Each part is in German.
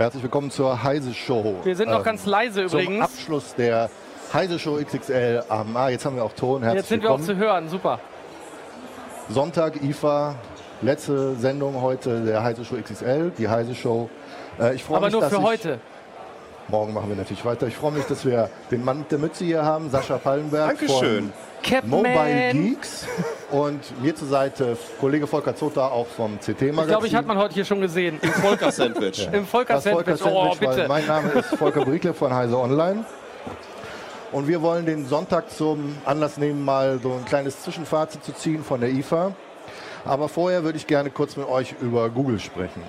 Herzlich willkommen zur Heise Show. Wir sind noch ganz leise Zum übrigens. Abschluss der Heise Show XXL am Ah, jetzt haben wir auch Ton. Herzlich Jetzt sind wir auch willkommen. zu hören, super. Sonntag, IFA, letzte Sendung heute der Heise Show XXL, die Heise Show. Äh, ich freue Aber mich, nur dass für ich, heute. Morgen machen wir natürlich weiter. Ich freue mich, dass wir den Mann mit der Mütze hier haben, Sascha Pallenberg Dankeschön. Capman. von Mobile Geeks und mir zur Seite Kollege Volker Zota auch vom CT Magazin. Ich glaube, ich hat man heute hier schon gesehen. Volker-Sandwich. Im Volker Das Volker Sandwich. Oh, bitte. mein Name ist Volker Briekle von Heise Online. Und wir wollen den Sonntag zum Anlass nehmen, mal so ein kleines Zwischenfazit zu ziehen von der IFA. Aber vorher würde ich gerne kurz mit euch über Google sprechen.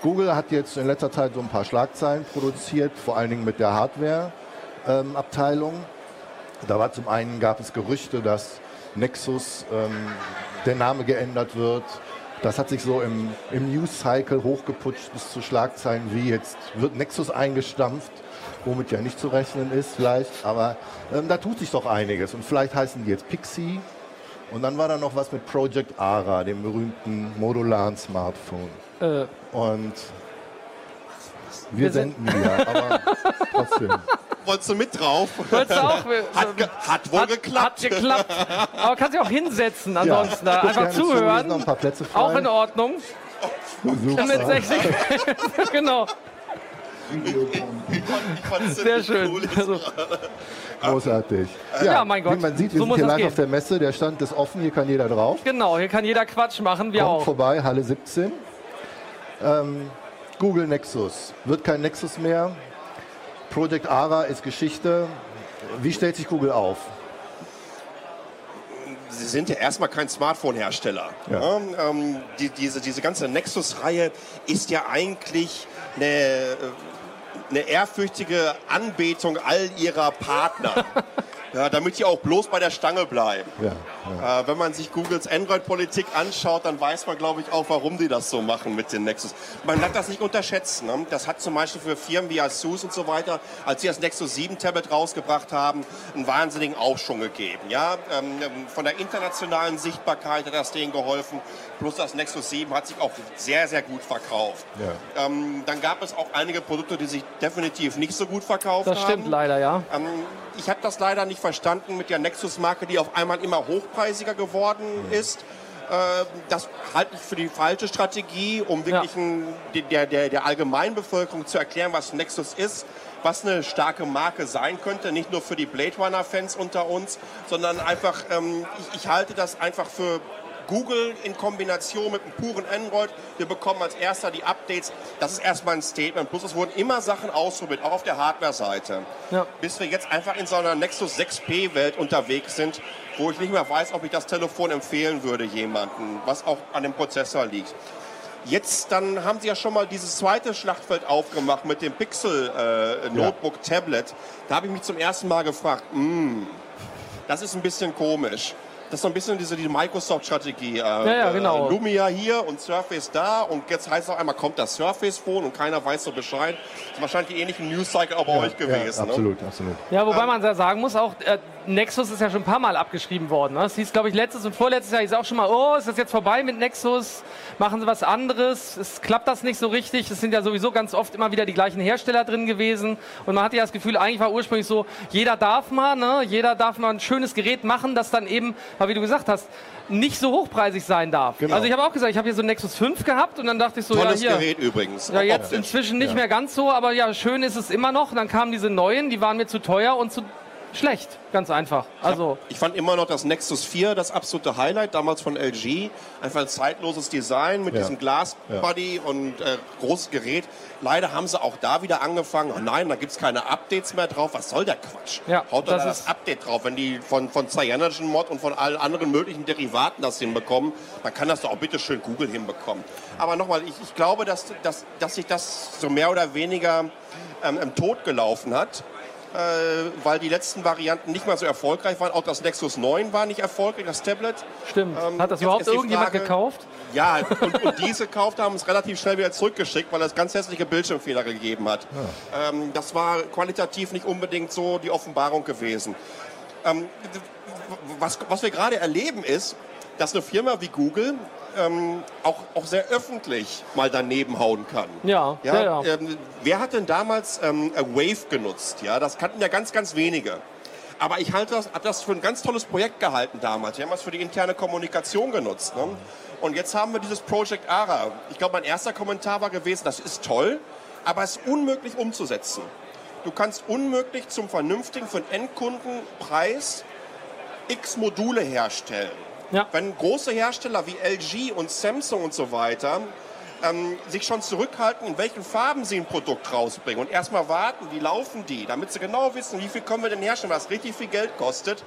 Google hat jetzt in letzter Zeit so ein paar Schlagzeilen produziert, vor allen Dingen mit der Hardware-Abteilung. da war zum einen gab es Gerüchte, dass Nexus ähm, der Name geändert wird. Das hat sich so im, im News-Cycle hochgeputscht bis zu Schlagzeilen wie jetzt wird Nexus eingestampft, womit ja nicht zu rechnen ist vielleicht. Aber ähm, da tut sich doch einiges. Und vielleicht heißen die jetzt Pixie. Und dann war da noch was mit Project Ara, dem berühmten modularen Smartphone. Äh, Und wir, Wir sind- senden ja, aber trotzdem. Wolltest du mit drauf? wolltest du auch, Hat, ge hat wohl hat, geklappt. Hat geklappt. Aber kannst dich auch hinsetzen ansonsten. Ja, Einfach gerne zu, hier sind noch ein zuhören. paar Plätze frei. Auch in Ordnung. Super. Mit 60. genau. Sehr schön. Also, Großartig. Ja, mein Gott. Wie man sieht, wir So sind muss hier live gehen. auf der Messe. Der Stand ist offen, hier kann jeder drauf. genau, hier kann jeder Quatsch machen, wir Kommt auch. vorbei, Halle 17. Ähm, Google Nexus. Wird kein Nexus mehr. Project Ara ist Geschichte. Wie stellt sich Google auf? Sie sind ja erstmal kein Smartphone-Hersteller. Ja. Ja, ähm, die, diese, diese ganze Nexus-Reihe ist ja eigentlich eine, äh, eine ehrfürchtige Anbetung all ihrer Partner. ja, damit sie auch bloß bei der Stange bleiben. Ja, Äh, wenn man sich Googles Android-Politik anschaut, dann weiß man, glaube ich, auch, warum die das so machen mit den Nexus. Man darf das nicht unterschätzen. Ne? Das hat zum Beispiel für Firmen wie Asus und so weiter, als sie das Nexus 7 Tablet rausgebracht haben, einen wahnsinnigen Aufschwung gegeben. Ja? Ähm, von der internationalen Sichtbarkeit hat das denen geholfen. Plus das Nexus 7 hat sich auch sehr, sehr gut verkauft. Ja. Ähm, dann gab es auch einige Produkte, die sich definitiv nicht so gut verkauft Das haben. stimmt leider, ja. Ähm, ich habe das leider nicht verstanden mit der Nexus-Marke, die auf einmal immer hochpreisiger geworden ist. Äh, das halte ich für die falsche Strategie, um wirklich ein, der, der, der Allgemeinbevölkerung zu erklären, was Nexus ist, was eine starke Marke sein könnte, nicht nur für die Blade Runner-Fans unter uns, sondern einfach, ähm, ich, ich halte das einfach für Google in Kombination mit einem puren Android. Wir bekommen als erster die Updates. Das ist erstmal ein Statement. Plus es wurden immer Sachen ausprobiert, auch auf der Hardware-Seite. Ja. Bis wir jetzt einfach in so einer Nexus 6P-Welt unterwegs sind, wo ich nicht mehr weiß, ob ich das Telefon empfehlen würde jemandem, was auch an dem Prozessor liegt. Jetzt, dann haben sie ja schon mal dieses zweite Schlachtfeld aufgemacht mit dem Pixel äh, Notebook Tablet. Da habe ich mich zum ersten Mal gefragt, mm, das ist ein bisschen komisch. Das ist so ein bisschen diese die Microsoft-Strategie. Äh, ja, genau. Äh, Lumia hier und Surface da und jetzt heißt es auf einmal, kommt das Surface-Phone und keiner weiß so Bescheid. Das ist wahrscheinlich die ähnlichen News-Cycle auch bei euch gewesen. Ja, ne? absolut, absolut. Ja, wobei man ja sagen muss, auch äh, Nexus ist ja schon ein paar Mal abgeschrieben worden. Ne? Es hieß, glaube ich, letztes und vorletztes Jahr hieß auch schon mal, oh, ist das jetzt vorbei mit Nexus? Machen sie was anderes? Es klappt das nicht so richtig. Es sind ja sowieso ganz oft immer wieder die gleichen Hersteller drin gewesen. Und man hatte ja das Gefühl, eigentlich war ursprünglich so, jeder darf mal, ne? jeder darf mal ein schönes Gerät machen, das dann eben, wie du gesagt hast, nicht so hochpreisig sein darf. Genau. Also ich habe auch gesagt, ich habe hier so ein Nexus 5 gehabt und dann dachte ich so, Tolles ja hier. Gerät übrigens. Ja, jetzt inzwischen nicht Ja. mehr ganz so, aber ja, schön ist es immer noch. Dann kamen diese neuen, die waren mir zu teuer und zu schlecht, ganz einfach. Also Ich fand immer noch das Nexus 4 das absolute Highlight, damals von LG. Einfach ein zeitloses Design mit Ja. diesem Glasbody und äh, großes Gerät. Leider haben sie auch da wieder angefangen, oh nein, da gibt's keine Updates mehr drauf. Was soll der Quatsch? Ja, Haut doch das da das Update drauf. Wenn die von, von Cyanogen Mod und von allen anderen möglichen Derivaten das hinbekommen, dann kann das doch auch bitte schön Google hinbekommen. Aber nochmal, ich, ich glaube, dass, dass, dass sich das so mehr oder weniger ähm, im Tod gelaufen hat weil die letzten Varianten nicht mal so erfolgreich waren. Auch das Nexus 9 war nicht erfolgreich, das Tablet. stimmt. Ähm, Hat das überhaupt irgendjemand Frage- gekauft? Ja, und, und diese gekauft haben es relativ schnell wieder zurückgeschickt, weil es ganz hässliche Bildschirmfehler gegeben hat. Ähm, das war qualitativ nicht unbedingt so die Offenbarung gewesen. Ähm, was, was wir gerade erleben ist, dass eine Firma wie Google ähm, auch, auch sehr öffentlich mal daneben hauen kann. Ja, ja, ja. Ähm, wer hat denn damals ähm, a Wave genutzt? Ja, das kannten ja ganz, ganz wenige. Aber ich halte das, habe das für ein ganz tolles Projekt gehalten damals. Wir haben das für die interne Kommunikation genutzt. Ne? Und jetzt haben wir dieses Project ARA. Ich glaube, mein erster Kommentar war gewesen, das ist toll, aber es ist unmöglich umzusetzen. Du kannst unmöglich zum vernünftigen, für den Endkunden Preis x Module herstellen. Ja. Wenn große Hersteller wie LG und Samsung und so weiter ähm, sich schon zurückhalten, in welchen Farben sie ein Produkt rausbringen und erstmal warten, wie laufen die, damit sie genau wissen, wie viel können wir denn herstellen, was richtig viel Geld kostet,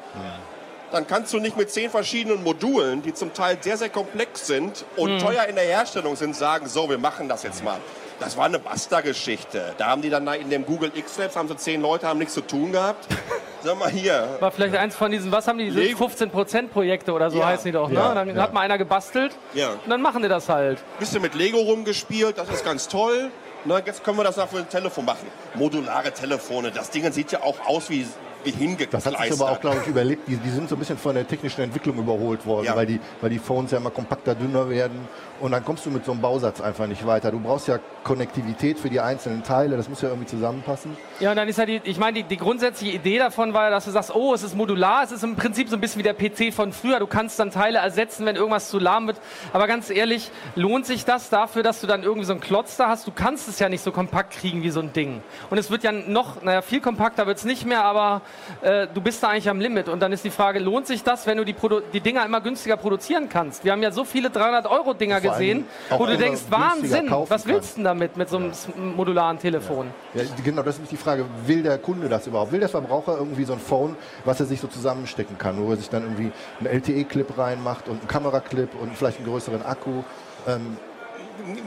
dann kannst du nicht mit zehn verschiedenen Modulen, die zum Teil sehr, sehr komplex sind und teuer in der Herstellung sind, sagen, so, wir machen das jetzt mal. Das war eine Basta-Geschichte. Da haben die dann in dem Google X-Labs, haben so zehn Leute, haben nichts zu tun gehabt. Sag mal hier, War vielleicht eins von diesen, was haben die, diese Lego. 15% Projekte oder so Ja. heißen die doch, ne? Ja, Dann ja. hat mal einer gebastelt Ja. und dann machen die das halt. bisschen mit Lego rumgespielt, das ist ganz toll. Na, jetzt können wir das auch für ein Telefon machen. Modulare Telefone, das Ding sieht ja auch aus wie, wie Das hat sich aber auch, glaube ich, überlebt. Die, die sind so ein bisschen von der technischen Entwicklung überholt worden, Ja. weil, die, weil die Phones ja immer kompakter, dünner werden. Und dann kommst du mit so einem Bausatz einfach nicht weiter. Du brauchst ja Konnektivität für die einzelnen Teile. Das muss ja irgendwie zusammenpassen. Ja, und dann ist ja die, ich meine, die, die grundsätzliche Idee davon war ja, dass du sagst, oh, es ist modular, es ist im Prinzip so ein bisschen wie der PC von früher. Du kannst dann Teile ersetzen, wenn irgendwas zu lahm wird. Aber ganz ehrlich, lohnt sich das dafür, dass du dann irgendwie so einen Klotz da hast? Du kannst es ja nicht so kompakt kriegen wie so ein Ding. Und es wird ja noch, naja, viel kompakter wird es nicht mehr, aber äh, du bist da eigentlich am Limit. Und dann ist die Frage, lohnt sich das, wenn du die, Produ die Dinger immer günstiger produzieren kannst? Wir haben ja so viele 300-Euro-Dinger Vor allem gesehen, wo du denkst, Wahnsinn, was willst du denn damit, mit so einem modularen Telefon? Ja, genau, das ist die Frage. Will der Kunde das überhaupt? Will der Verbraucher irgendwie so ein Phone, was er sich so zusammenstecken kann, wo er sich dann irgendwie einen LTE-Clip reinmacht und einen Kameraclip und vielleicht einen größeren Akku? Ähm,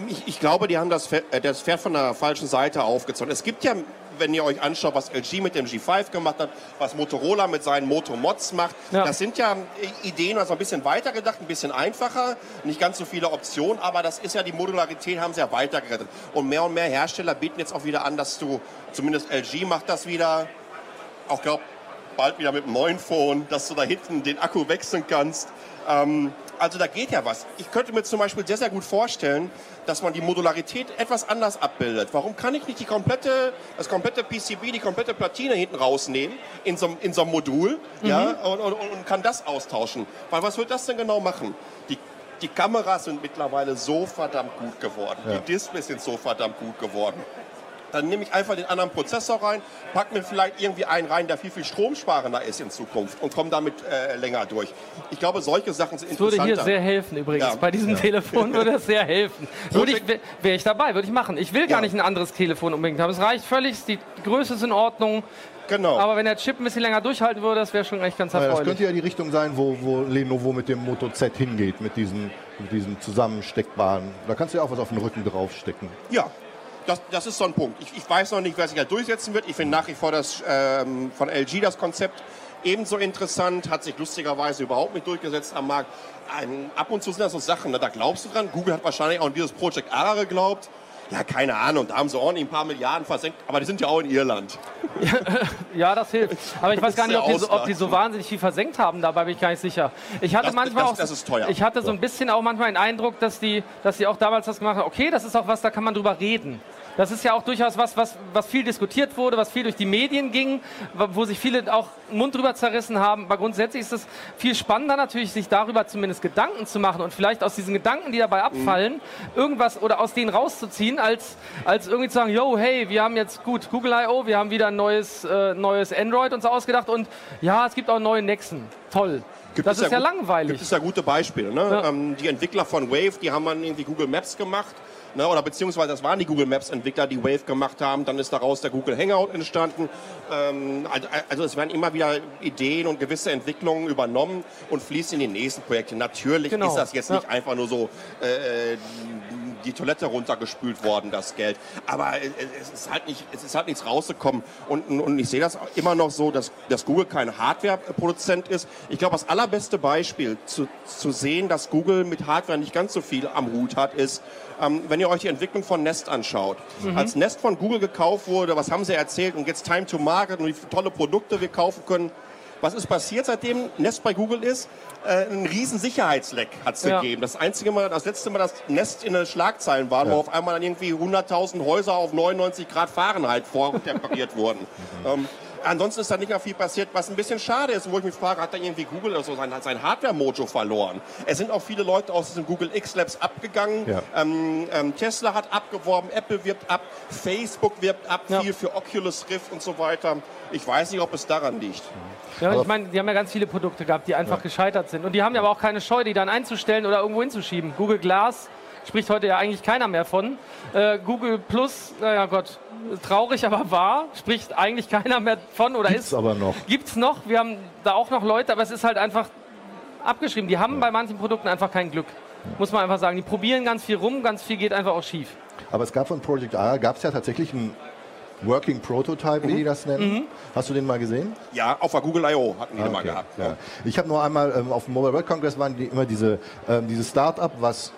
ich, ich glaube, die haben das Pferd, äh, das Pferd von der falschen Seite aufgezogen. Es gibt ja, wenn ihr euch anschaut, was LG mit dem G5 gemacht hat, was Motorola mit seinen Moto Mods macht, Ja. das sind ja äh, Ideen, also ein bisschen weitergedacht, ein bisschen einfacher, nicht ganz so viele Optionen, aber das ist ja die Modularität, haben sie ja weitergerettet. Und mehr und mehr Hersteller bieten jetzt auch wieder an, dass du, zumindest LG macht das wieder, auch glaube bald wieder mit einem neuen Phone, dass du da hinten den Akku wechseln kannst. Ähm, also da geht ja was. Ich könnte mir zum Beispiel sehr, sehr gut vorstellen, dass man die Modularität etwas anders abbildet. Warum kann ich nicht die komplette, das komplette PCB, die komplette Platine hinten rausnehmen in so, einem- in so einem Modul ja, und, und, und kann das austauschen? Weil was wird das denn genau machen? Die, die Kameras sind mittlerweile so verdammt gut geworden. Ja. Die Displays sind so verdammt gut geworden. Dann nehme ich einfach den anderen Prozessor rein, pack mir vielleicht irgendwie einen rein, der viel, viel stromsparender ist in Zukunft und komme damit äh, länger durch. Ich glaube, solche Sachen sind Das würde hier sehr helfen übrigens. Ja. Bei diesem Telefon würde es sehr helfen. Würde ich, Wäre ich dabei, würde ich machen. Ich will gar Ja. nicht ein anderes Telefon unbedingt haben. Es reicht völlig, die Größe ist in Ordnung. genau. Aber wenn der Chip ein bisschen länger durchhalten würde, das wäre schon echt ganz naja, das erfreulich. könnte ja die Richtung sein, wo, wo Lenovo mit dem Moto Z hingeht, mit diesen, mit diesen zusammensteckbaren. Da kannst du ja auch was auf den Rücken draufstecken. Ja, das, das ist so ein Punkt. Ich, ich weiß noch nicht, wer sich da durchsetzen wird. Ich finde nach wie vor das ähm, von LG das Konzept ebenso interessant, hat sich lustigerweise überhaupt nicht durchgesetzt am Markt. Ein, ab und zu sind das so Sachen, ne, da glaubst du dran. Google hat wahrscheinlich auch an dieses Project ARA geglaubt. Ja, keine Ahnung, da haben sie ordentlich ein paar Milliarden versenkt, aber die sind ja auch in Irland. Ja, das hilft. Aber ich weiß gar nicht, ob die, so, ob die so wahnsinnig viel versenkt haben. Dabei bin ich gar nicht sicher. Ich hatte Das- manchmal das- auch, das ist teuer. ich hatte so ein bisschen auch manchmal den Eindruck, dass die, dass die auch damals das gemacht haben. Okay, das ist auch was, da kann man drüber reden. Das ist ja auch durchaus was, was, was viel diskutiert wurde, was viel durch die Medien ging, wo sich viele auch den Mund drüber zerrissen haben. Aber grundsätzlich ist es viel spannender natürlich, sich darüber zumindest Gedanken zu machen und vielleicht aus diesen Gedanken, die dabei abfallen, irgendwas oder aus denen rauszuziehen, als, als irgendwie zu sagen, yo, hey, wir haben jetzt gut Google I.O., wir haben wieder ein neues, äh, neues Android uns ausgedacht und ja, es gibt auch neue Nexen. Toll. Gibt das ist ja, gut- langweilig. Gibt es ja gute Beispiele. Ne? Ja. Ähm, die Entwickler von Wave, die haben dann irgendwie Google Maps gemacht. Ne? Oder beziehungsweise das waren die Google Maps Entwickler, die Wave gemacht haben. Dann ist daraus der Google Hangout entstanden. Ähm, also, es werden immer wieder Ideen und gewisse Entwicklungen übernommen und fließen in die nächsten Projekte. Natürlich Genau. ist das jetzt Ja. nicht einfach nur so äh, die Toilette runtergespült worden, das Geld. Aber es es ist halt, nicht, es ist halt nichts rausgekommen. Und, und ich sehe das immer noch so, dass, dass Google kein Hardware-Produzent ist. Ich glaube, das allerbeste Beispiel zu, zu sehen, dass Google mit Hardware nicht ganz so viel am Hut hat, ist, ähm, wenn ihr euch die Entwicklung von Nest anschaut. Als Nest von Google gekauft wurde, was haben sie erzählt? Und jetzt Time to Market und wie tolle Produkte wir kaufen können. Was ist passiert, seitdem Nest bei Google ist? Äh, ein riesen Sicherheitsleck hat es Ja. gegeben. Das einzige Mal, das letzte Mal, dass Nest in den Schlagzeilen war, wo auf einmal dann irgendwie 100.000 Häuser auf 99 Grad Fahrenheit vortemperiert wurden. Ähm, ansonsten ist da nicht mehr viel passiert, was ein bisschen schade ist, wo ich mich frage, hat da irgendwie Google oder so sein, sein Hardware-Mojo verloren? Es sind auch viele Leute aus diesem Google X-Labs abgegangen. Ja. Ähm, ähm, Tesla hat abgeworben, Apple wirbt ab, Facebook wirbt ab, Ja. viel für Oculus Rift und so weiter. Ich weiß nicht, ob es daran liegt. Ja, ich meine, die haben ja ganz viele Produkte gehabt, die einfach gescheitert sind. Und die haben ja aber auch keine Scheu, die dann einzustellen oder irgendwo hinzuschieben. Google Glass spricht heute ja eigentlich keiner mehr von. Äh, Google Plus, naja Gott, traurig, aber wahr, spricht eigentlich keiner mehr von oder Gibt's ist. aber noch. Gibt's noch. Wir haben da auch noch Leute, aber es ist halt einfach abgeschrieben. Die haben bei manchen Produkten einfach kein Glück. Muss man einfach sagen. Die probieren ganz viel rum, ganz viel geht einfach auch schief. Aber es gab von Project R, gab es ja tatsächlich einen Working Prototype, wie die das nennen. Hast du den mal gesehen? Ja, auf der Google I.O. hatten die Ah, mal okay, gehabt. Ja. Ich habe nur einmal ähm, auf dem Mobile World Congress waren die immer diese, ähm, diese Start-up, was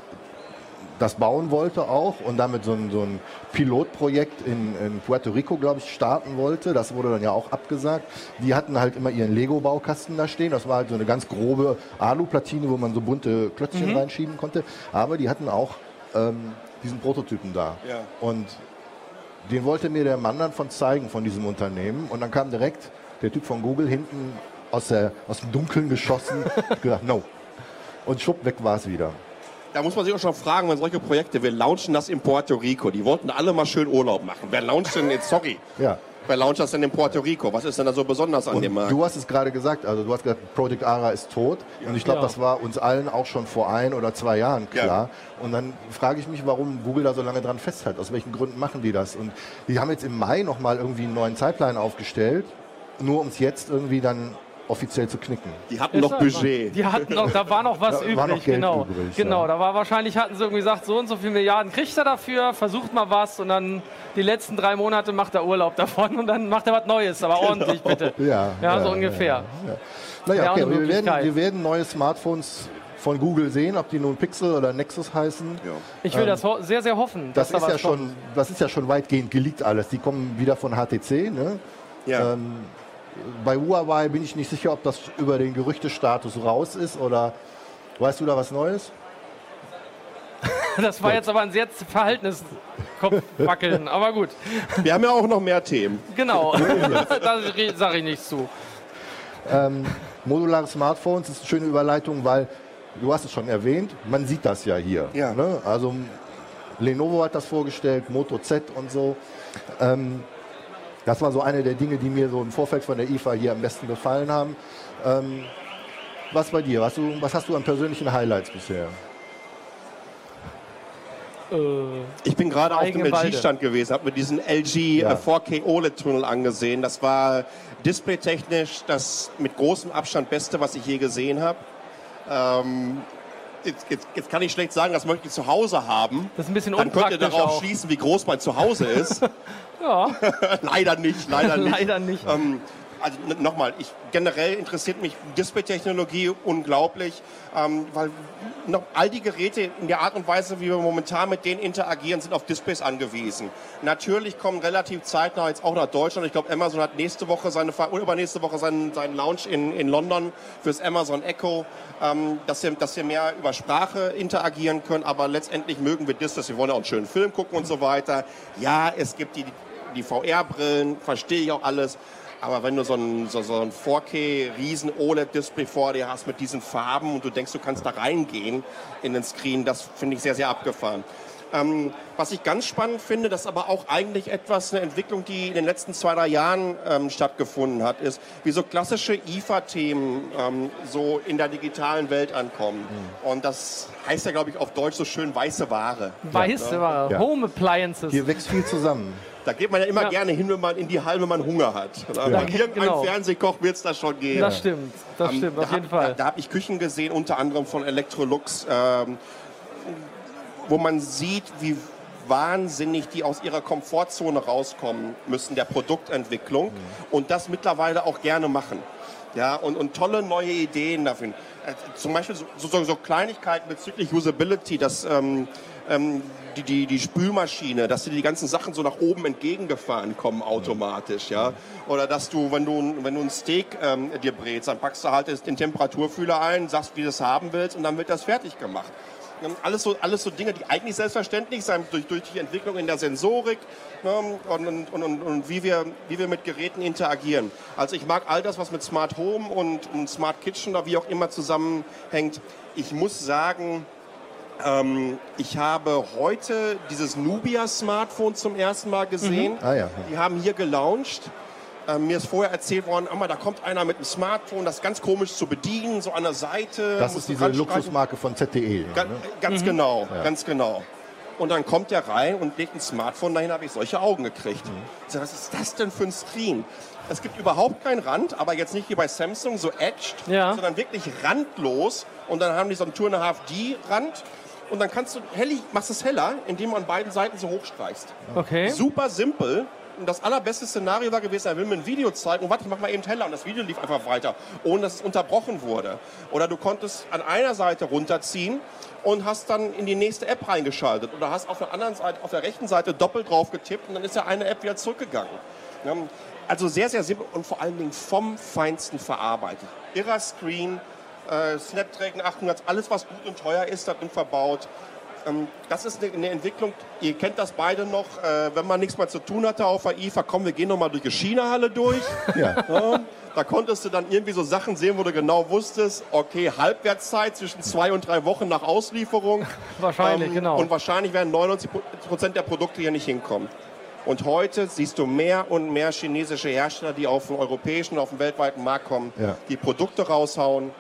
das bauen wollte auch und damit so ein, so ein Pilotprojekt in, in Puerto Rico, glaube ich, starten wollte. Das wurde dann ja auch abgesagt. Die hatten halt immer ihren Lego-Baukasten da stehen. Das war halt so eine ganz grobe Alu-Platine, wo man so bunte Klötzchen reinschieben konnte. Aber die hatten auch ähm, diesen Prototypen da. Ja. Und den wollte mir der Mann dann von zeigen, von diesem Unternehmen. Und dann kam direkt der Typ von Google hinten aus, der, aus dem Dunkeln geschossen. Hat gesagt, no. Und schwupp, weg war es wieder. Da muss man sich auch schon fragen, wenn solche Projekte, wir launchen das in Puerto Rico. Die wollten alle mal schön Urlaub machen. Wer launcht denn jetzt, sorry, Ja. wer launcht das denn in Puerto Rico? Was ist denn da so besonders an Und dem Markt? du hast es gerade gesagt, also du hast gesagt, Project Ara ist tot. Und ich glaube, Ja. das war uns allen auch schon vor ein oder zwei Jahren Ja. klar. Und dann frage ich mich, warum Google da so lange dran festhält. Aus welchen Gründen machen die das? Und die haben jetzt im Mai nochmal irgendwie einen neuen Zeitplan aufgestellt, nur um es jetzt irgendwie dann offiziell zu knicken. Die hatten Ist noch Budget. Die hatten noch, da war noch was Da übrig, war noch Geld genau. übrig, genau, ja. da war wahrscheinlich, hatten sie irgendwie gesagt, so und so viele Milliarden kriegt er dafür, versucht mal was und dann die letzten drei Monate macht er Urlaub davon und dann macht er was Neues, aber ordentlich bitte. Genau. Ja, Ja, so ja, ungefähr. Naja, okay, wir werden, wir werden neue Smartphones von Google sehen, ob die nun Pixel oder Nexus heißen. Ich will das ho sehr, sehr hoffen. Ähm, Das dass ist, da ja schon, das ist ja schon weitgehend geleakt alles. Die kommen wieder von HTC. Ne? Ja. Ähm, bei Huawei bin ich nicht sicher, ob das über den Gerüchtestatus raus ist oder weißt du da was Neues? Das war jetzt aber ein sehr verhaltenes Kopfwackeln, aber gut. Wir haben ja auch noch mehr Themen. Genau, da sage ich nichts zu. Modulare Smartphones ist eine schöne Überleitung, weil du hast es schon erwähnt, man sieht das ja hier. Ja. Ne? Also Lenovo hat das vorgestellt, Moto Z und so. Ähm, das war so eine der Dinge, die mir so im Vorfeld von der IFA hier am besten gefallen haben. Ähm, was bei dir? Was, du, was hast du an persönlichen Highlights bisher? Ich bin gerade auf dem. LG-Stand gewesen, habe mir diesen LG Ja. äh, 4K OLED-Tunnel angesehen. Das war displaytechnisch das mit großem Abstand Beste, was ich je gesehen habe. Ähm, jetzt, jetzt, jetzt kann ich schlecht sagen, das möchte ich zu Hause haben. Das ist ein bisschen Dann könnt ihr darauf auch. schließen, wie groß mein Zuhause ist. Ja, leider nicht, leider nicht. leider nicht. Ähm, also nochmal, ich, generell interessiert mich Display-Technologie unglaublich, ähm, weil noch all die Geräte in der Art und Weise, wie wir momentan mit denen interagieren, sind auf Displays angewiesen. Natürlich kommen relativ zeitnah jetzt auch nach Deutschland. Ich glaube, Amazon hat nächste Woche seine oder übernächste Woche seinen, seinen Launch in, in London fürs Amazon Echo, ähm, dass, wir, dass wir mehr über Sprache interagieren können. Aber letztendlich mögen wir Displays. Wir wollen ja auch einen schönen Film gucken und so weiter. Ja, es gibt die, die VR-Brillen, verstehe ich auch alles. Aber wenn du so ein, so, so ein 4K riesen OLED-Display vor dir hast mit diesen Farben und du denkst, du kannst da reingehen in den Screen, das finde ich sehr, sehr abgefahren. Ähm, was ich ganz spannend finde, das ist aber auch eigentlich etwas, eine Entwicklung, die in den letzten zwei, drei Jahren ähm, stattgefunden hat, ist, wie so klassische IFA-Themen ähm, so in der digitalen Welt ankommen. Mhm. Und das heißt ja, glaube ich, auf Deutsch so schön weiße Ware. Weiße ja, Ware, ja. Home Appliances. Hier wächst viel zusammen. Da geht man ja immer ja. gerne hin, wenn man in die Halle, wenn man Hunger hat. Ja. Wenn irgendein genau. Fernsehkoch wird es da schon gehen. Das stimmt, das ähm, stimmt, auf jeden hab, Fall. Da, da habe ich Küchen gesehen, unter anderem von Electrolux, ähm, wo man sieht, wie wahnsinnig die aus ihrer Komfortzone rauskommen müssen, der Produktentwicklung mhm. und das mittlerweile auch gerne machen. Ja, und, und tolle neue Ideen dafür. Äh, zum Beispiel so, so, so Kleinigkeiten bezüglich Usability, dass ähm, ähm, die, die, die Spülmaschine, dass dir die ganzen Sachen so nach oben entgegengefahren kommen automatisch, ja. Oder dass du, wenn du, wenn du ein Steak ähm, dir brätst, dann packst du halt den Temperaturfühler ein, sagst, wie du es haben willst und dann wird das fertig gemacht. Alles so, alles so Dinge, die eigentlich selbstverständlich sind durch, durch die Entwicklung in der Sensorik ne, und, und, und, und, wie, wir, wie wir mit Geräten interagieren. Also ich mag all das, was mit Smart Home und, und Smart Kitchen oder wie auch immer zusammenhängt. Ich muss sagen, ähm, ich habe heute dieses Nubia-Smartphone zum ersten Mal gesehen. Mhm. Ah, ja. Die haben hier gelauncht. Ähm, mir ist vorher erzählt worden, da kommt einer mit einem Smartphone, das ist ganz komisch zu bedienen, so an der Seite. Das ist diese Luxusmarke von ZTE. Ga ne? Ganz mhm. genau, ja. ganz genau. Und dann kommt der rein und legt ein Smartphone dahin, habe ich solche Augen gekriegt. Mhm. Sage, was ist das denn für ein Screen? Es gibt überhaupt keinen Rand, aber jetzt nicht wie bei Samsung so edged, ja. sondern wirklich randlos. Und dann haben die so einen 2,5D-Rand und dann kannst du hellig, machst es heller, indem du an beiden Seiten so hochstreichst. Okay. Super simpel. Und das allerbeste Szenario war gewesen, er will mir ein Video zeigen und warte, ich mach mal eben heller und das Video lief einfach weiter, ohne dass es unterbrochen wurde. Oder du konntest an einer Seite runterziehen und hast dann in die nächste App reingeschaltet oder hast auf der anderen Seite, auf der rechten Seite doppelt drauf getippt und dann ist ja eine App wieder zurückgegangen. Also sehr, sehr simpel und vor allen Dingen vom Feinsten verarbeitet. Irrer Screen, äh, Snapdragon 800, alles was gut und teuer ist, darin verbaut. Ähm, das ist eine, eine, Entwicklung, ihr kennt das beide noch, äh, wenn man nichts mehr zu tun hatte auf der IFA, komm, wir gehen nochmal durch die China-Halle durch. Ja. Ja, da konntest du dann irgendwie so Sachen sehen, wo du genau wusstest, okay, Halbwertszeit zwischen zwei und drei Wochen nach Auslieferung. Wahrscheinlich, ähm, genau. Und wahrscheinlich werden 99 Prozent der Produkte hier nicht hinkommen. Und heute siehst du mehr und mehr chinesische Hersteller, die auf den europäischen, auf den weltweiten Markt kommen, ja. die Produkte raushauen,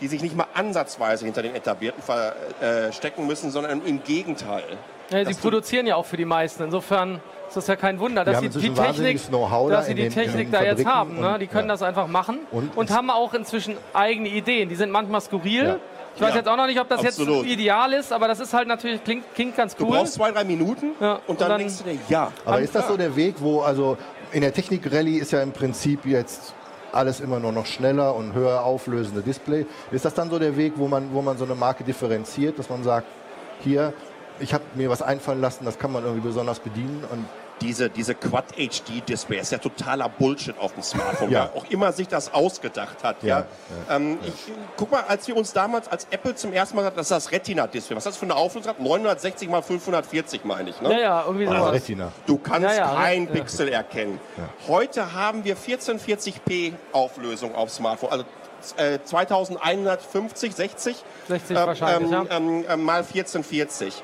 die sich nicht mal ansatzweise hinter den Etablierten verstecken müssen, sondern im Gegenteil. Ja, sie produzieren ja auch für die meisten. Insofern ist das ja kein Wunder, dass sie die Technik, dass sie die den, Technik da jetzt haben. Ne? Die können ja. das einfach machen und, und haben auch inzwischen eigene Ideen. Die sind manchmal skurril. Ja. Ich weiß ja, jetzt auch noch nicht, ob das absolut. jetzt ideal ist, aber das ist halt natürlich, klingt, klingt ganz cool. Du brauchst zwei, drei Minuten ja, und, und, dann, dann denkst du dir, ja. Aber ist das so der Weg, wo, also in der Technik-Rallye ist ja im Prinzip jetzt alles immer nur noch schneller und höher auflösende Display. Ist das dann so der Weg, wo man, wo man so eine Marke differenziert, dass man sagt, hier, ich habe mir was einfallen lassen, das kann man irgendwie besonders bedienen und diese, diese Quad-HD-Display ist ja totaler Bullshit auf dem Smartphone, ja. wer auch immer sich das ausgedacht hat. Ja, ja. Ähm, Ich, guck mal, als wir uns damals, als Apple zum ersten Mal hat, das ist das Retina-Display. Was ist das für eine Auflösung? 960 mal 540, meine ich. Ne? Ja, ja, irgendwie so. Retina. Du kannst ja, kein Pixel erkennen. Heute haben wir 1440p Auflösung auf Smartphone. Also äh, 2150, 60, 60 ähm, wahrscheinlich, ähm, ähm, mal 1440.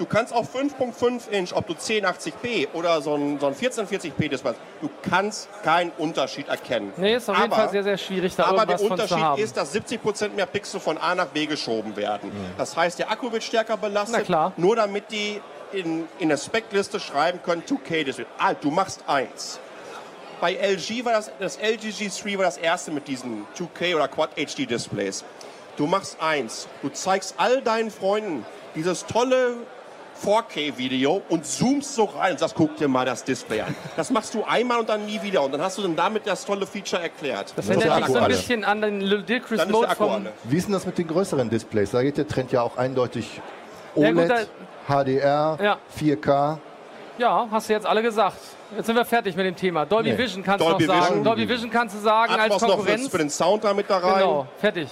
Du kannst auf 5.5 Inch, ob du 1080p oder so ein, so ein 1440p Display, du kannst keinen Unterschied erkennen. Nee, ist auf aber, jeden Fall sehr, sehr schwierig, da Aber der Unterschied ist, dass 70% mehr Pixel von A nach B geschoben werden. Mhm. Das heißt, der Akku wird stärker belastet, nur damit die in, in der Speckliste schreiben können, 2K Display. Ah, du machst eins. Bei LG war das, das LG G3 war das erste mit diesen 2K oder Quad HD Displays. Du machst eins. Du zeigst all deinen Freunden dieses tolle 4K-Video und zoomst so rein und sagst, guck dir mal das Display an. Das machst du einmal und dann nie wieder. Und dann hast du dann damit das tolle Feature erklärt. Das erinnert mich so ein bisschen an den Ludicrous Mode vom... Wie ist denn das mit den größeren Displays? Da geht der Trend ja auch eindeutig OLED, ja, gut, HDR, ja. 4K. Ja, hast du jetzt alle gesagt. Jetzt sind wir fertig mit dem Thema. Dolby nee. Vision kannst Dolby du noch sagen. Vision. Dolby Vision kannst du sagen Atmos als Konkurrenz. noch für den Sound damit da rein. Genau, fertig.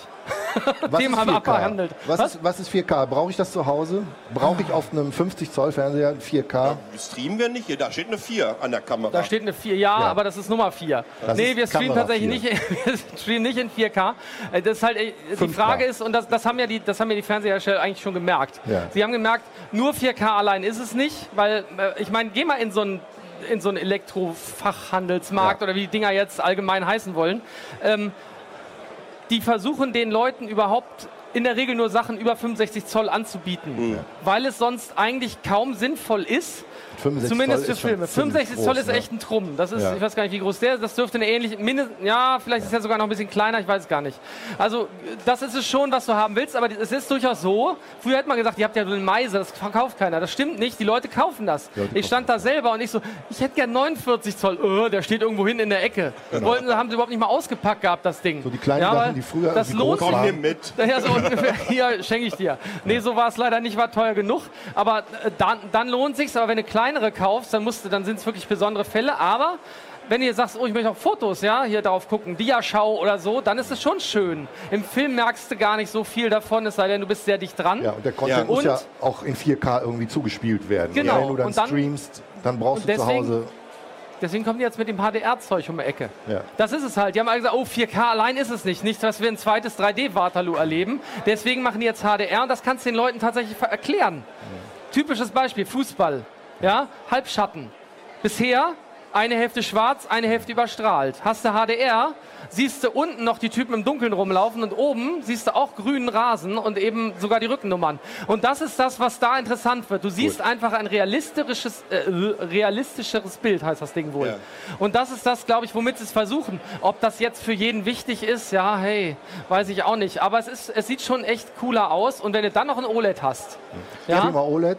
Was Themen ist haben wir 4K? abgehandelt. Was, Ist, was ist 4K? Brauche ich das zu Hause? Brauche ich auf einem 50 Zoll Fernseher 4K? Streamen wir nicht hier, da steht eine 4 an der Kamera. Da steht eine 4, ja, aber das ist Nummer 4. Das Nee, wir streamen Kamera tatsächlich 4. nicht, wir streamen nicht in 4K. Äh, Das ist halt, äh, die 5K. Frage ist, und das, das, haben ja die, das haben ja die Fernsehersteller eigentlich schon gemerkt. Ja. Sie haben gemerkt, nur 4K allein ist es nicht, weil, äh, ich meine, geh mal in so einen in so einen Elektrofachhandelsmarkt Ja. oder wie die Dinger jetzt allgemein heißen wollen. Ähm, die versuchen den Leuten überhaupt in der Regel nur Sachen über 65 Zoll anzubieten, weil es sonst eigentlich kaum sinnvoll ist, 65 Zumindest Zoll für Filme. ziemlich 65 Zoll groß, ist ne? echt ein Trumm. Das ist, Ja. ich weiß gar nicht, wie groß der ist. Das dürfte eine ähnliche, mindest, ja, vielleicht ist er sogar noch ein bisschen kleiner, ich weiß es gar nicht. Also, das ist es schon, was du haben willst, aber es ist durchaus so. Früher hätte man gesagt, ihr habt ja so eine Meise, das verkauft keiner. Das stimmt nicht, die Leute kaufen das. Ja, die ich stand da selber und ich so, ich hätte gern 49 Zoll. Oh, der steht irgendwo hin in der Ecke. Wollten, haben sie überhaupt nicht mal ausgepackt gehabt, das Ding. Genau. So die kleinen ja, Sachen, die früher Das lohnt sich. Komm hier mit. Ja, so. Hier schenke ich dir. Nee, so war es leider nicht, war teuer genug. Aber äh, dann, dann lohnt sich's. Aber wenn du kleinere kaufst, dann musst du, dann sind es wirklich besondere Fälle. Aber wenn ihr sagst, oh, ich möchte auch Fotos, ja, hier drauf gucken, Diaschau oder so, dann ist es schon schön. Im Film merkst du gar nicht so viel davon, es sei denn, du bist sehr dicht dran. Ja, und der Content Ja. muss Und- ja auch in 4K irgendwie zugespielt werden. Genau, Wenn du dann, dann- streamst, dann brauchst du zu Hause. Deswegen kommen die jetzt mit dem HDR-Zeug um die Ecke. Ja. Das ist es halt. Die haben alle gesagt, oh, 4K allein ist es nicht. Nicht, dass wir ein zweites 3D-Waterloo erleben. Deswegen machen die jetzt HDR und das kannst du den Leuten tatsächlich erklären. Typisches Beispiel, Fußball. Ja, Halbschatten. Bisher eine Hälfte schwarz, eine Hälfte überstrahlt. Hast du HDR, siehst du unten noch die Typen im Dunkeln rumlaufen und oben siehst du auch grünen Rasen und eben sogar die Rückennummern. Und das ist das, was da interessant wird. Du siehst einfach ein realistisches, äh, realistischeres Bild, heißt das Ding wohl. Ja. Und das ist das, glaube ich, womit sie es versuchen. Ob das jetzt für jeden wichtig ist, ja, hey, weiß ich auch nicht. Aber es, ist, es sieht schon echt cooler aus. Und wenn du dann noch ein OLED hast, ja, Thema OLED.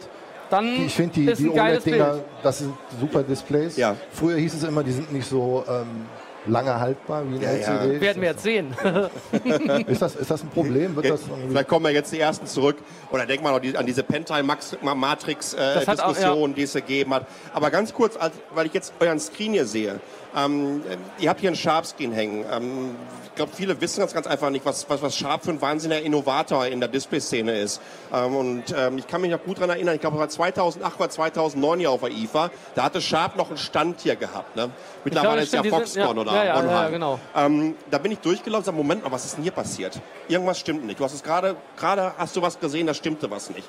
dann Ich finde die, ist die ein geiles OLED-Dinger, Bild. das sind super Displays. Ja. Früher hieß es immer, die sind nicht so ähm, lange haltbar wie ein Ja, ja. LCD. Werden wir jetzt sehen. Ist das, ist das ein Problem? Wird das Vielleicht kommen wir jetzt die ersten zurück. Oder denk mal noch die, an diese hat auch- Pentile-Matrix-Diskussion, die es gegeben hat. Aber ganz kurz, als, weil ich jetzt euren Screen hier sehe. Ähm, ihr habt hier einen Sharp-Screen hängen. Ähm, ich glaube, viele wissen ganz, ganz einfach nicht, was, was, was Sharp für ein wahnsinniger Innovator in der Display-Szene ist. Ähm, und ähm, ich kann mich noch gut daran erinnern, ich glaube, es war 2008 oder 2009 hier auf der IFA. Da hatte Sharp noch einen Stand hier gehabt. Ne? Mittlerweile ist ja Foxconn ja, oder ja, ja, ja, genau. Ähm, da bin ich durchgelaufen und sag, Moment mal, was ist denn hier passiert? Irgendwas stimmt nicht. Du hast es gerade, gerade hast du was gesehen, da stimmte was nicht.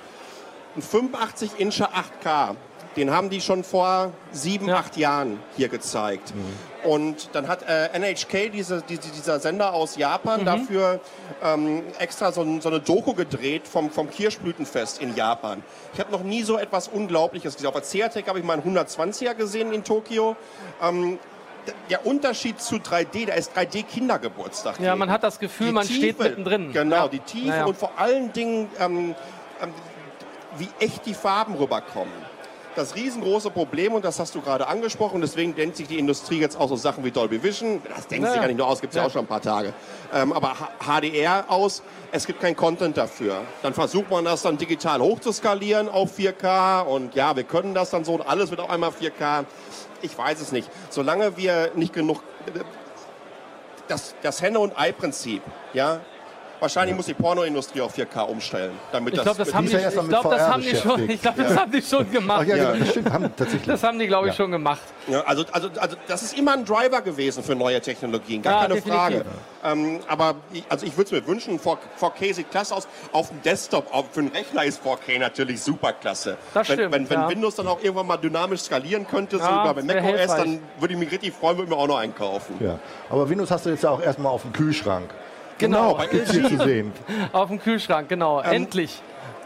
Ein 85 Incher 8K, den haben die schon vor sieben, Ja. acht Jahren hier gezeigt. Und dann hat äh, NHK, diese, diese, dieser Sender aus Mhm. Japan, dafür ähm, extra so, so eine Doku gedreht vom, vom Kirschblütenfest in Japan. Ich habe noch nie so etwas Unglaubliches gesehen. Auf der CEATEC habe ich mal einen 120er gesehen in Tokio. Ähm, der Unterschied zu 3D, da ist 3D Kindergeburtstag. Ja, man hat das Gefühl, Die man steht Tiefe, mittendrin. Genau, Ja. die Tiefe Ja, ja. und vor allen Dingen, ähm, ähm, wie echt die Farben rüberkommen. Das riesengroße Problem, und das hast du gerade angesprochen, deswegen denkt sich die Industrie jetzt auch so Sachen wie Dolby Vision, das denkt Ja, sich ja. gar nicht nur aus, gibt es ja. Ja. auch schon ein paar Tage, ähm, aber HDR aus, es gibt kein Content dafür. Dann versucht man das dann digital hochzuskalieren auf 4K und ja, wir können das dann so und alles wird auf einmal 4K. Ich weiß es nicht. Solange wir nicht genug das, das Henne- und Ei-Prinzip, ja. Wahrscheinlich muss die Pornoindustrie auf 4K umstellen, damit Ich das. glaube, das, mit- haben ist die, ja ich mit glaub, das VR haben die schon, ich glaub, das haben die schon Ach gemacht. ja, Ja. genau, stimmt, haben tatsächlich. Das haben die, glaube ich, Ja. schon gemacht. Ja, also, also, also das ist immer ein Driver gewesen für neue Technologien, gar Ja, keine definitiv. Frage. Ähm, aber ich, also ich würde es mir wünschen, 4, 4K sieht klasse aus. Auf dem Desktop, auf, für einen Rechner ist 4K natürlich super klasse. Das wenn, stimmt, Wenn, wenn ja. Windows dann auch irgendwann mal dynamisch skalieren könnte, so Ja, über bei das macOS, hilfreich. dann würde ich mich richtig freuen, würde mir auch noch einkaufen. Ja. Aber Windows hast du jetzt ja auch erstmal auf dem Kühlschrank. Genau, bei Gibt's hier zu sehen. auf dem Kühlschrank, genau. Ähm, Endlich.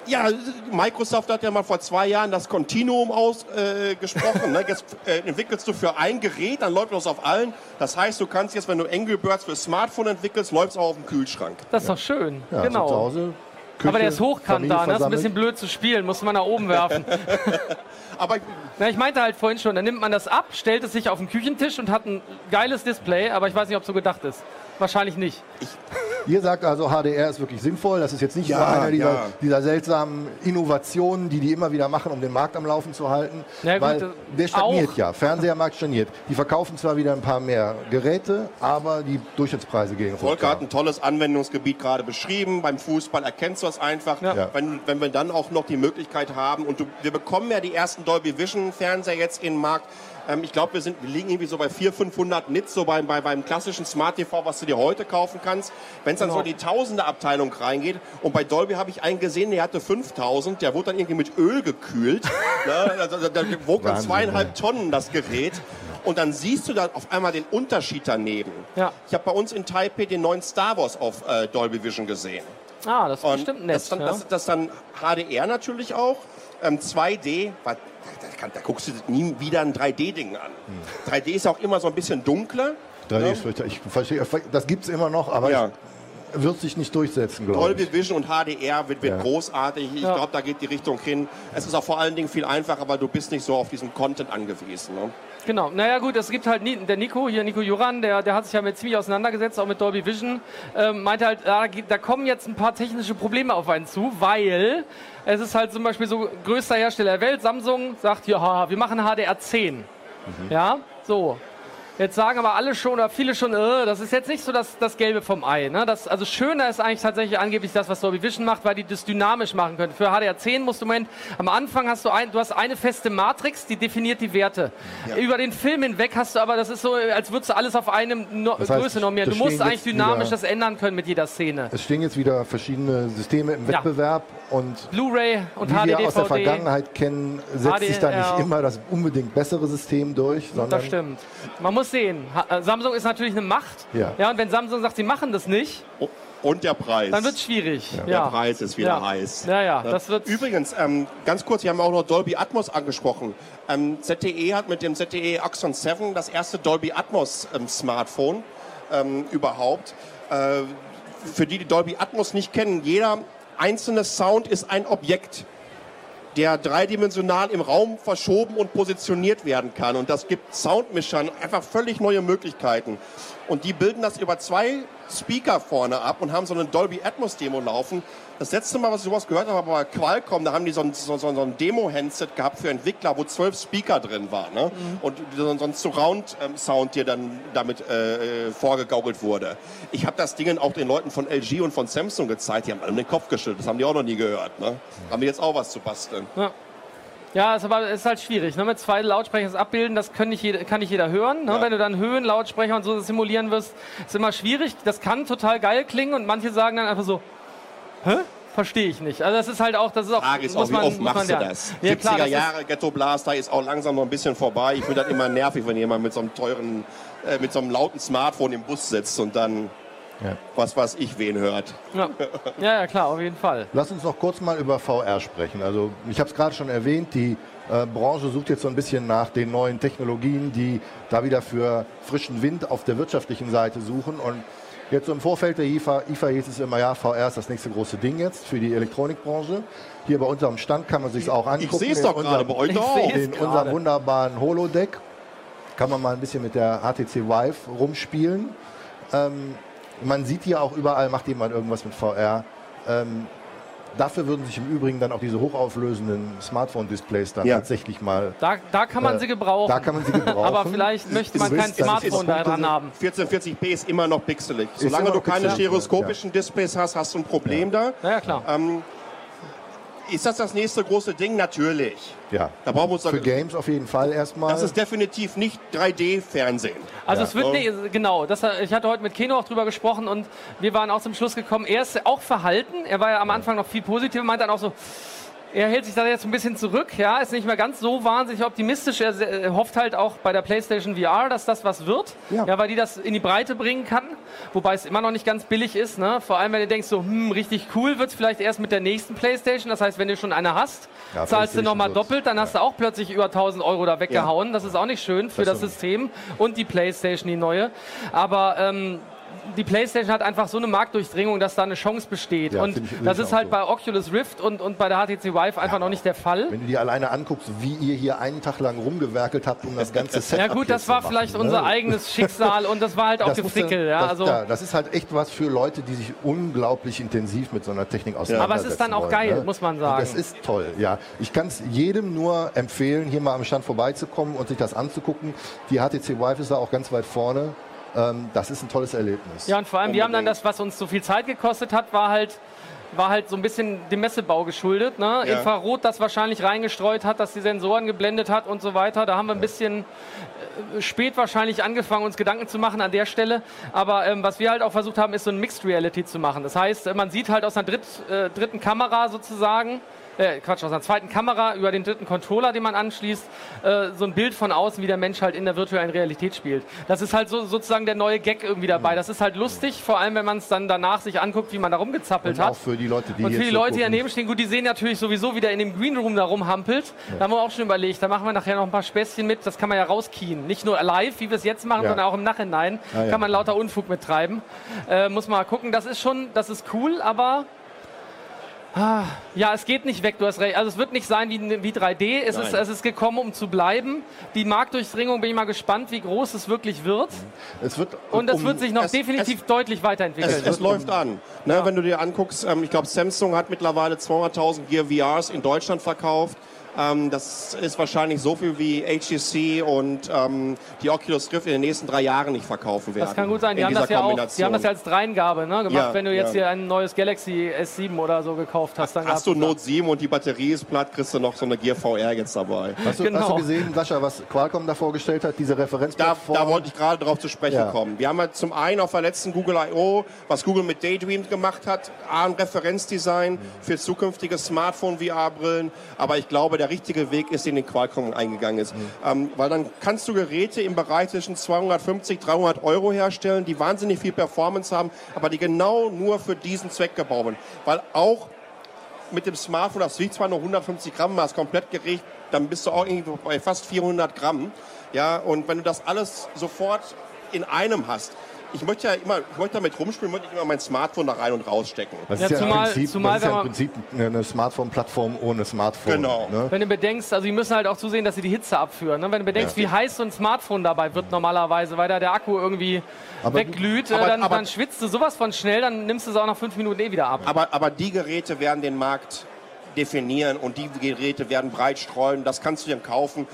Ja, Microsoft hat ja mal vor zwei Jahren das Continuum ausgesprochen. Äh, ne? Jetzt äh, entwickelst du für ein Gerät, dann läuft das auf allen. Das heißt, du kannst jetzt, wenn du Angry Birds für Smartphone entwickelst, läuft es auch auf dem Kühlschrank. Das ist doch schön. Ja, genau. zu Hause. Küche, Aber der ist hochkant da, das ist ein bisschen blöd zu spielen, muss man nach oben werfen. Aber Na, ich meinte halt vorhin schon, dann nimmt man das ab, stellt es sich auf den Küchentisch und hat ein geiles Display, aber ich weiß nicht, ob es so gedacht ist. Wahrscheinlich nicht. Ihr sagt also, HDR ist wirklich sinnvoll. Das ist jetzt nicht Ja, nur einer dieser, ja. dieser seltsamen Innovationen, die die immer wieder machen, um den Markt am Laufen zu halten. Ja, gut, weil äh, der stagniert auch. ja. Fernsehermarkt stagniert. Die verkaufen zwar wieder ein paar mehr Geräte, aber die Durchschnittspreise gehen Volker hat ein tolles Anwendungsgebiet gerade beschrieben. Beim Fußball erkennst du das einfach. Ja. Wenn, wenn wir dann auch noch die Möglichkeit haben, und du, wir bekommen ja die ersten Dolby Vision Fernseher jetzt in den Markt. Ähm, ich glaube, wir, sind- wir liegen irgendwie so bei 400, 500 Nits, so beim, bei, beim klassischen Smart TV, was du dir heute kaufen kannst. Wenn es dann so in die Tausende-Abteilung reingeht, und bei Dolby habe ich einen gesehen, der hatte 5000, der wurde dann irgendwie mit Öl gekühlt. ne? also, da, da wog dann zweieinhalb Tonnen das Gerät. Und dann siehst du dann auf einmal den Unterschied daneben. Ja. Ich habe bei uns in Taipei den neuen Star Wars auf äh, Dolby Vision gesehen. Ah, das ist Und bestimmt nett. das, dann, ja. das, das dann HDR natürlich auch. Ähm, 2D, was- da, da, kann- da guckst du nie wieder ein 3D-Ding an. 3D ist auch immer so ein bisschen dunkler. 3D ist fürchterlich. Ich verstehe, das gibt es immer noch, aber Ja. ich, wird sich nicht durchsetzen, glaube Dolby ich. Vision und HDR wird, wird Ja. großartig. Ich Ja. glaube, da geht die Richtung hin. Es ist auch vor allen Dingen viel einfacher, weil du bist nicht so auf diesen Content angewiesen. Ne? Genau, naja gut, es gibt halt der Nico, hier Nico Juran, der, der hat sich ja mit ziemlich auseinandergesetzt, auch mit Dolby Vision, ähm, meinte halt, da, geht- da kommen jetzt ein paar technische Probleme auf einen zu, weil es ist halt zum Beispiel so, größter Hersteller der Welt, Samsung, sagt, ja, wir machen HDR 10. Ja, so. Jetzt sagen aber alle schon oder viele schon, äh, das ist jetzt nicht so das, das Gelbe vom Ei. Ne? Das, also schöner ist eigentlich tatsächlich angeblich das, was Dolby Vision macht, weil die das dynamisch machen können. Für HDR 10 musst du im Moment, am Anfang hast du ein, du hast eine feste Matrix, die definiert die Werte. Über den Film hinweg hast du aber, das ist so, als würdest du alles auf einem no Das heißt, Größe normieren. Du musst eigentlich dynamisch wieder- das ändern können mit jeder Szene. Es stehen jetzt wieder verschiedene Systeme im Ja. Wettbewerb und Blu-ray und wie HD, wir aus der. Vergangenheit kennen, setzt sich da nicht immer das unbedingt bessere System durch, sondern Das stimmt. Man muss sehen. Ha- äh, Samsung ist natürlich eine Macht. Ja. ja. Und wenn Samsung sagt, sie machen das nicht, Und der Preis. dann wird es schwierig. Ja. Der Preis ist wieder Ja. heiß. Ja, ja, das wird. Übrigens, ähm, ganz kurz, wir haben auch noch Dolby Atmos angesprochen. Ähm, ZTE hat mit dem ZTE Axon 7 das erste Dolby Atmos ähm, Smartphone ähm, überhaupt. Äh, für die, die Dolby Atmos nicht kennen, jeder einzelne Sound ist ein Objekt der dreidimensional im Raum verschoben und positioniert werden kann. Und das gibt Soundmischern einfach völlig neue Möglichkeiten. Und die bilden das über zwei Speaker vorne ab und haben so eine Dolby Atmos Demo laufen. Das letzte Mal, was ich sowas gehört habe, war bei Qualcomm. Da haben die so ein, so, so, ein Demo-Handset gehabt für Entwickler, wo zwölf Speaker drin waren. Ne? Und so, so ein Surround-Sound, der dann damit äh, äh, vorgegaukelt wurde. Ich habe das Ding auch den Leuten von LG und von Samsung gezeigt. Die haben alle den Kopf geschüttelt. Das haben die auch noch nie gehört. Ne? Haben die jetzt auch was zu basteln. Ja, ist aber ist halt schwierig. Ne? Mit zwei Lautsprechern das abbilden, das kann nicht jeder, kann nicht jeder hören. Ne? Ja. Wenn du dann Höhen, Lautsprecher und so simulieren wirst, ist immer schwierig. Das kann total geil klingen und manche sagen dann einfach so, hä? Verstehe ich nicht. Also das ist halt auch, das ist auch, Frage ist auch, wie man, oft muss man machst du das? Ja, klar, 70er das ist, Jahre Ghetto Blaster ist auch langsam noch ein bisschen vorbei. Ich finde das immer nervig, wenn jemand mit so einem teuren, äh, mit so einem lauten Smartphone im Bus sitzt und dann Ja. was weiß ich wen hört. ja. ja, klar, auf jeden Fall. Lass uns noch kurz mal über VR sprechen. Also ich habe es gerade schon erwähnt, die äh, Branche sucht jetzt so ein bisschen nach den neuen Technologien, die da wieder für frischen Wind auf der wirtschaftlichen Seite suchen. Und jetzt so im Vorfeld der IFA, IFA hieß es immer, ja, VR ist das nächste große Ding jetzt für die Elektronikbranche. Hier bei unserem Stand kann man sich auch angucken. Ich sehe es doch gerade bei euch auch. in gerade. unserem wunderbaren Holodeck kann man mal ein bisschen mit der HTC Vive rumspielen. Ähm, man sieht hier auch überall, macht jemand irgendwas mit VR. Ähm, dafür würden sich im Übrigen dann auch diese hochauflösenden Smartphone-Displays dann Ja. tatsächlich mal. Da, da kann man Äh, sie gebrauchen. Da kann man sie gebrauchen. aber vielleicht möchte man kein Smartphone daran haben. 1440p ist immer noch pixelig. Solange du keine pixelig, stereoskopischen Displays hast, hast du ein Problem da. Ja, ja klar. Ähm, ist das das nächste große Ding? Natürlich. ja. Da brauchen wir uns Für Games auf jeden Fall erstmal. Das ist definitiv nicht 3D-Fernsehen. Also Ja. es wird nicht, genau, das, ich hatte heute mit Keno auch drüber gesprochen und wir waren auch zum Schluss gekommen, er ist auch verhalten, er war ja am Anfang noch viel positiver, meinte dann auch so, er hält sich da jetzt ein bisschen zurück, ja, ist nicht mehr ganz so wahnsinnig optimistisch, er hofft halt auch bei der PlayStation VR, dass das was wird, Ja. ja, weil die das in die Breite bringen kann, wobei es immer noch nicht ganz billig ist, ne? vor allem wenn du denkst so, hm, richtig cool wird es vielleicht erst mit der nächsten PlayStation, das heißt, wenn du schon eine hast, Ja, zahlst du nochmal doppelt, dann hast du auch plötzlich über 1000 Euro da weggehauen, das ist auch nicht schön für das, stimmt. System und die Playstation, die neue. Aber ähm, die PlayStation hat einfach so eine Marktdurchdringung, dass da eine Chance besteht. Ja, und das ist halt so. bei Oculus Rift und, und bei der HTC Vive einfach noch nicht der Fall. Wenn du dir alleine anguckst, wie ihr hier einen Tag lang rumgewerkelt habt, um das ganze Set Ja gut, das war vielleicht unser eigenes Schicksal und das war halt auch Gefrickel. Ja, das, also, ja, das ist halt echt was für Leute, die sich unglaublich intensiv mit so einer Technik auseinandersetzen Aber es ist dann auch wollen, geil, ne? muss man sagen. Das ist toll, ja. Ich kann es jedem nur empfehlen, hier mal am Stand vorbeizukommen und sich das anzugucken. Die HTC Vive ist da auch ganz weit vorne. Ähm, das ist ein tolles Erlebnis. ja, und vor allem, wir haben dann Unbedingt. das, was uns so viel Zeit gekostet hat, war halt war halt so ein bisschen dem Messebau geschuldet. Ne? Ja. Infrarot, das wahrscheinlich reingestreut hat, dass die Sensoren geblendet hat und so weiter. Da haben wir ein bisschen äh, spät wahrscheinlich angefangen, uns Gedanken zu machen an der Stelle. Aber ähm, was wir halt auch versucht haben, ist so ein Mixed Reality zu machen. Das heißt, man sieht halt aus einer dritt, äh, dritten Kamera sozusagen, äh, Quatsch, aus einer zweiten Kamera über den dritten Controller, den man anschließt, äh, so ein Bild von außen, wie der Mensch halt in der virtuellen Realität spielt. Das ist halt so, sozusagen der neue Gag irgendwie dabei. Das ist halt lustig, vor allem wenn man es dann danach sich anguckt, wie man da rumgezappelt Und hat. auch für die Leute, die Und für die Leute, die daneben stehen, gut, die sehen natürlich sowieso, wie der in dem Green Room da rumhampelt. Da haben wir auch schon überlegt, da machen wir nachher noch ein paar Späßchen mit, das kann man ja rauskien. Nicht nur live, wie wir es jetzt machen, Ja. sondern auch im Nachhinein Ah, ja. kann man lauter Unfug mittreiben. Äh, muss man mal gucken, das ist schon, das ist cool, aber... Ah, Ja, es geht nicht weg, du hast recht. Also es wird nicht sein wie, wie 3D. Es ist, es ist gekommen, um zu bleiben. Die Marktdurchdringung bin ich mal gespannt, wie groß es wirklich wird. Es wird, Und das um- wird sich noch es- definitiv deutlich weiterentwickeln. Es, es läuft an. Ne, Wenn du dir anguckst, ähm, ich glaube, Samsung hat mittlerweile 200.000 Gear VRs in Deutschland verkauft. Ähm, das ist wahrscheinlich so viel wie HTC und ähm, die Oculus Rift in den nächsten drei Jahren nicht verkaufen werden. Das kann gut sein. Die in haben, das ja auch, die haben das ja als Dreingabe ne, gemacht. Ja, Wenn du jetzt ja. hier ein neues Galaxy S7 oder so gekauft hast, dann Hast du Note 7 und die Batterie ist platt, kriegst du noch so eine Gear VR jetzt dabei. Hast du, Genau. hast du gesehen, Sascha, was Qualcomm da vorgestellt hat, diese Da, Referenzplattform? da wollte ich gerade drauf zu sprechen Ja. kommen. Wir haben ja zum einen auf der letzten Google I.O., was Google mit Daydream gemacht hat, A, ein Referenzdesign für zukünftige Smartphone-VR-Brillen. Aber ich glaube, der richtige Weg ist, den den Qualcomm eingegangen ist. Ähm, weil dann kannst du Geräte im Bereich zwischen 250, 300 Euro herstellen, die wahnsinnig viel Performance haben, aber die genau nur für diesen Zweck gebaut sind. Weil auch mit dem Smartphone, das wiegt zwar nur 150 Gramm, mal ist komplett geregt, dann bist du auch irgendwie bei fast 400 Gramm. Ja, und wenn du das alles sofort in einem hast, ich möchte ja immer, ich möchte damit rumspielen, möchte ich immer mein Smartphone da rein und rausstecken. Das Ja, ist ja zumal- im Prinzip, zumal das ist ja im Prinzip eine Smartphone-Plattform ohne Smartphone. Genau. Ne? Wenn du bedenkst, also die müssen halt auch zusehen, dass sie die Hitze abführen. Ne? Wenn du bedenkst, wie heiß so ein Smartphone dabei wird normalerweise, weil da der Akku irgendwie Aber- wegglüht, äh, aber- dann, aber- dann schwitzt du sowas von schnell, dann nimmst du es auch nach fünf Minuten eh wieder ab. Aber, aber die Geräte werden den Markt definieren und die Geräte werden breit streuen. Das kannst du dir kaufen.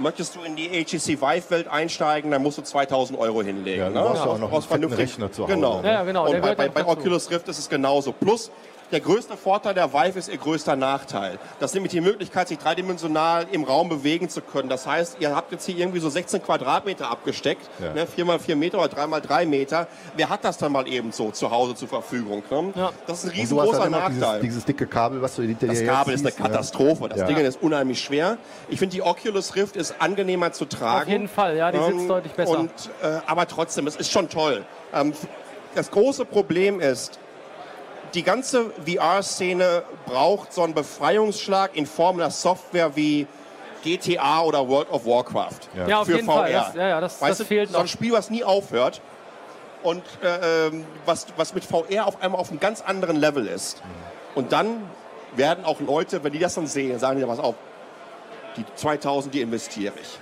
Möchtest du in die HTC Vive-Welt einsteigen, dann musst du 2000 Euro hinlegen. Ja, du ne? brauchst ja auch noch einen vernünftig- Rechner zu Hause, Genau. ne? Ja, genau, Und bei, bei, bei. Oculus Rift ist es genauso. Plus, der größte Vorteil der Vive ist ihr größter Nachteil. Das ist nämlich die Möglichkeit, sich dreidimensional im Raum bewegen zu können. Das heißt, ihr habt jetzt hier irgendwie so 16 Quadratmeter abgesteckt, Ja. ne, 4 mal 4 Meter oder 3 mal 3 Meter. Wer hat das dann mal eben so zu Hause zur Verfügung? Ne? Ja. Das ist ein riesengroßer halt immer dieses, Nachteil. dieses dicke Kabel, was du hinter Das dir Kabel jetzt ist eine siehst? Katastrophe. Das Ja. Ding ist unheimlich schwer. Ich finde, die Oculus Rift ist angenehmer zu tragen. Auf jeden Fall, ja, die Ähm, sitzt deutlich besser. Und, äh, aber trotzdem, es ist schon toll. Ähm, das große Problem ist, die ganze VR-Szene braucht so einen Befreiungsschlag in Form einer Software wie GTA oder World of Warcraft. Ja, auf für jeden VR. Fall. Das, ja, ja, das, Weißt das du, fehlt so ein noch. Spiel, was nie aufhört und äh, ähm, was, was mit VR auf einmal auf einem ganz anderen Level ist. Und dann werden auch Leute, wenn die das dann sehen, sagen die, pass auf, die 2000, die investiere ich.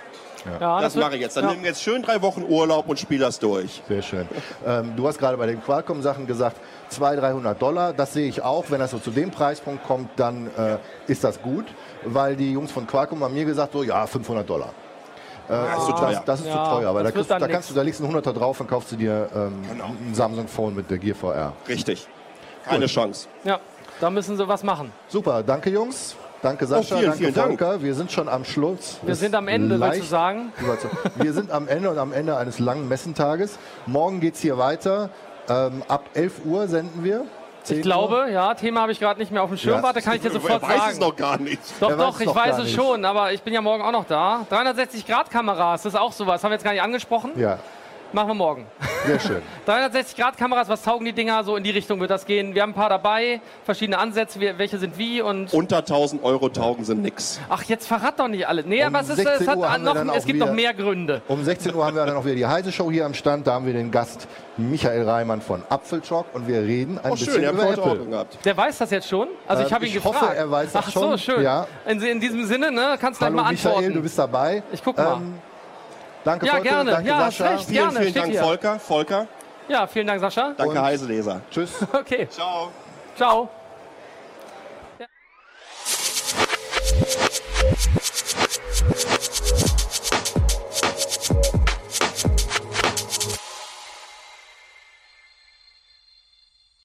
Ja, Das wird- mache ich jetzt. Dann ja. nehmen wir jetzt schön drei Wochen Urlaub und spiele das durch. Sehr schön. Ähm, du hast gerade bei den Qualcomm-Sachen gesagt, 200, 300 Dollar. Das sehe ich auch. Wenn das so zu dem Preispunkt kommt, dann äh, ist das gut. Weil die Jungs von Qualcomm haben mir gesagt, so ja, 500 Dollar. Äh, ist zu das, teuer. das ist Ja, zu teuer. Aber da, das kriegst, da kannst du, da legst du einen 100er drauf und kaufst du dir ähm, Genau. ein Samsung Phone mit der Gear VR. Richtig. Keine Chance. ja, da müssen sie was machen. Super, danke Jungs. Danke Sascha, vielen, danke vielen Dank. Volker. Wir sind schon am Schluss. Wir sind am Ende, willst du sagen? Wir sind am Ende und am Ende eines langen Messentages. Morgen geht es hier weiter. Ähm, ab 11 Uhr senden wir. 10 Ich glaube, ja, Thema habe ich gerade nicht mehr auf dem Schirm. Ja. Warte, kann ich dir sofort Wer weiß sagen. es noch gar nicht. Doch, Er weiß doch, ich weiß es nicht. schon, aber ich bin ja morgen auch noch da. 360-Grad-Kameras, das ist auch sowas. Haben wir jetzt gar nicht angesprochen. Ja. Machen wir morgen. Sehr schön. 360-Grad-Kameras, was taugen die Dinger? So in die Richtung wird das gehen. Wir haben ein paar dabei, verschiedene Ansätze, welche sind wie und. Unter 1000 Euro taugen sie nix. Ach, jetzt verrat doch nicht alles. Nee, Um aber es, ist, 16 es, hat noch, es gibt noch mehr Gründe. Um 16 Uhr haben wir dann auch wieder die Heise Show hier am Stand. Da haben wir den Gast Michael Reimann von Apfelchock und wir reden ein Oh, bisschen schön, über Apple. gehabt. Der weiß das jetzt schon? Also ich Ähm, habe ihn ich gefragt. hoffe, er weiß das Ach so, schon. schön. Ja. In, in diesem Sinne, ne, kannst du gleich Hallo mal Michael, antworten. du bist dabei. Ich guck mal. Danke Ja, Volker, gerne. danke Ja, Sascha. recht. Vielen, Gerne, vielen steht Dank, hier. Volker. Volker, ja, vielen Dank, Sascha. danke Heiseleser. Tschüss. Okay, Ciao. ciao.